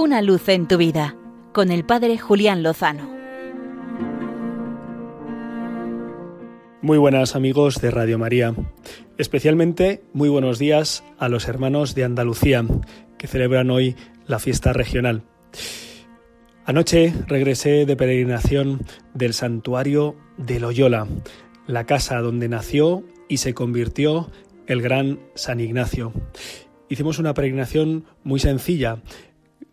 Una luz en tu vida con el Padre Julián Lozano. Muy buenas amigos de Radio María. Especialmente muy buenos días a los hermanos de Andalucía que celebran hoy la fiesta regional. Anoche regresé de peregrinación del santuario de Loyola, la casa donde nació y se convirtió el gran San Ignacio. Hicimos una peregrinación muy sencilla.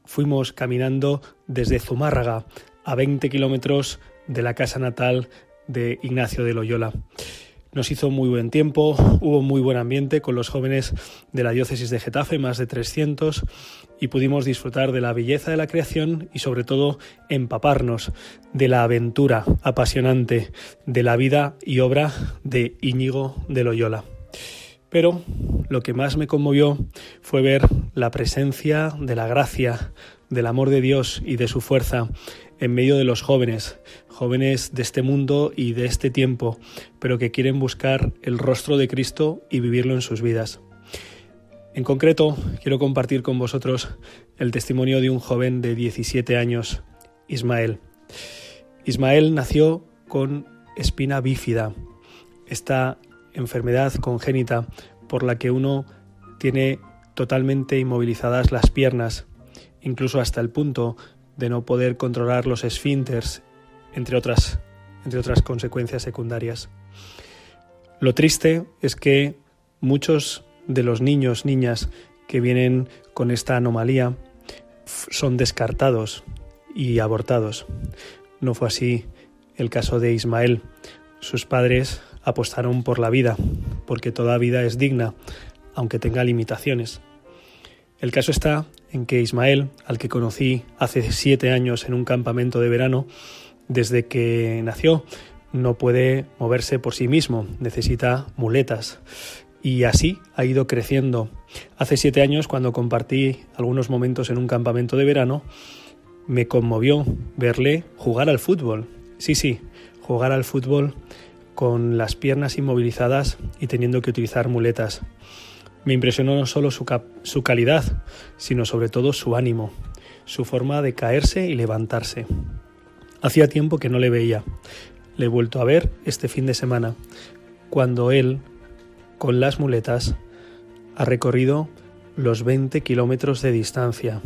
Fuimos caminando desde Zumárraga a 20 kilómetros de la casa natal de Ignacio de Loyola. Nos hizo muy buen tiempo, hubo muy buen ambiente con los jóvenes de la diócesis de Getafe, más de 300, y pudimos disfrutar de la belleza de la creación y sobre todo empaparnos de la aventura apasionante de la vida y obra de Íñigo de Loyola. Pero lo que más me conmovió fue ver la presencia de la gracia, del amor de Dios y de su fuerza en medio de los jóvenes, jóvenes de este mundo y de este tiempo, pero que quieren buscar el rostro de Cristo y vivirlo en sus vidas. En concreto, quiero compartir con vosotros el testimonio de un joven de 17 años, Ismael. Ismael nació con espina bífida, esta enfermedad congénita por la que uno tiene totalmente inmovilizadas las piernas, incluso hasta el punto de no poder controlar los esfínteres, entre otras, entre otras consecuencias secundarias. Lo triste es que muchos de los niños, niñas que vienen con esta anomalía son descartados y abortados. No fue así el caso de Ismael. Sus padres apostaron por la vida, porque toda vida es digna, aunque tenga limitaciones. El caso está en que Ismael, al que conocí hace siete años en un campamento de verano, desde que nació no puede moverse por sí mismo, necesita muletas. Y así ha ido creciendo. Hace siete años, cuando compartí algunos momentos en un campamento de verano, me conmovió verle jugar al fútbol. Sí, sí, jugar al fútbol con las piernas inmovilizadas y teniendo que utilizar muletas. Me impresionó no solo su, su calidad, sino sobre todo su ánimo, su forma de caerse y levantarse. Hacía tiempo que no le veía. Le he vuelto a ver este fin de semana, cuando él, con las muletas, ha recorrido los 20 kilómetros de distancia,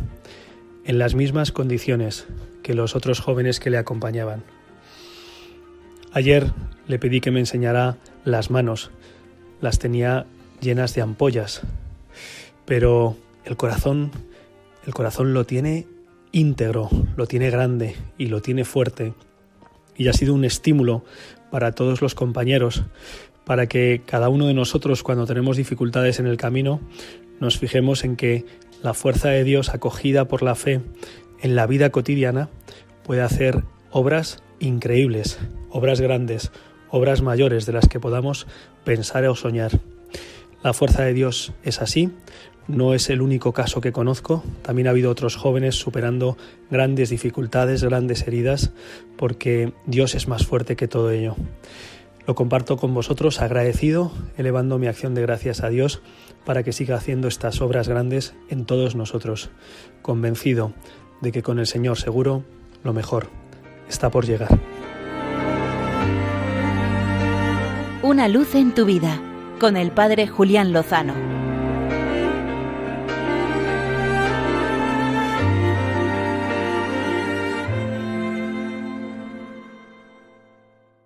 en las mismas condiciones que los otros jóvenes que le acompañaban. Ayer le pedí que me enseñara las manos. Las tenía llenas de ampollas. Pero el corazón, el corazón lo tiene íntegro, lo tiene grande y lo tiene fuerte. Y ha sido un estímulo para todos los compañeros, para que cada uno de nosotros cuando tenemos dificultades en el camino, nos fijemos en que la fuerza de Dios acogida por la fe en la vida cotidiana puede hacer obras increíbles, obras grandes, obras mayores de las que podamos pensar o soñar. La fuerza de Dios es así, no es el único caso que conozco, también ha habido otros jóvenes superando grandes dificultades, grandes heridas, porque Dios es más fuerte que todo ello. Lo comparto con vosotros agradecido, elevando mi acción de gracias a Dios para que siga haciendo estas obras grandes en todos nosotros, convencido de que con el Señor seguro lo mejor está por llegar. Una luz en tu vida con el Padre Julián Lozano.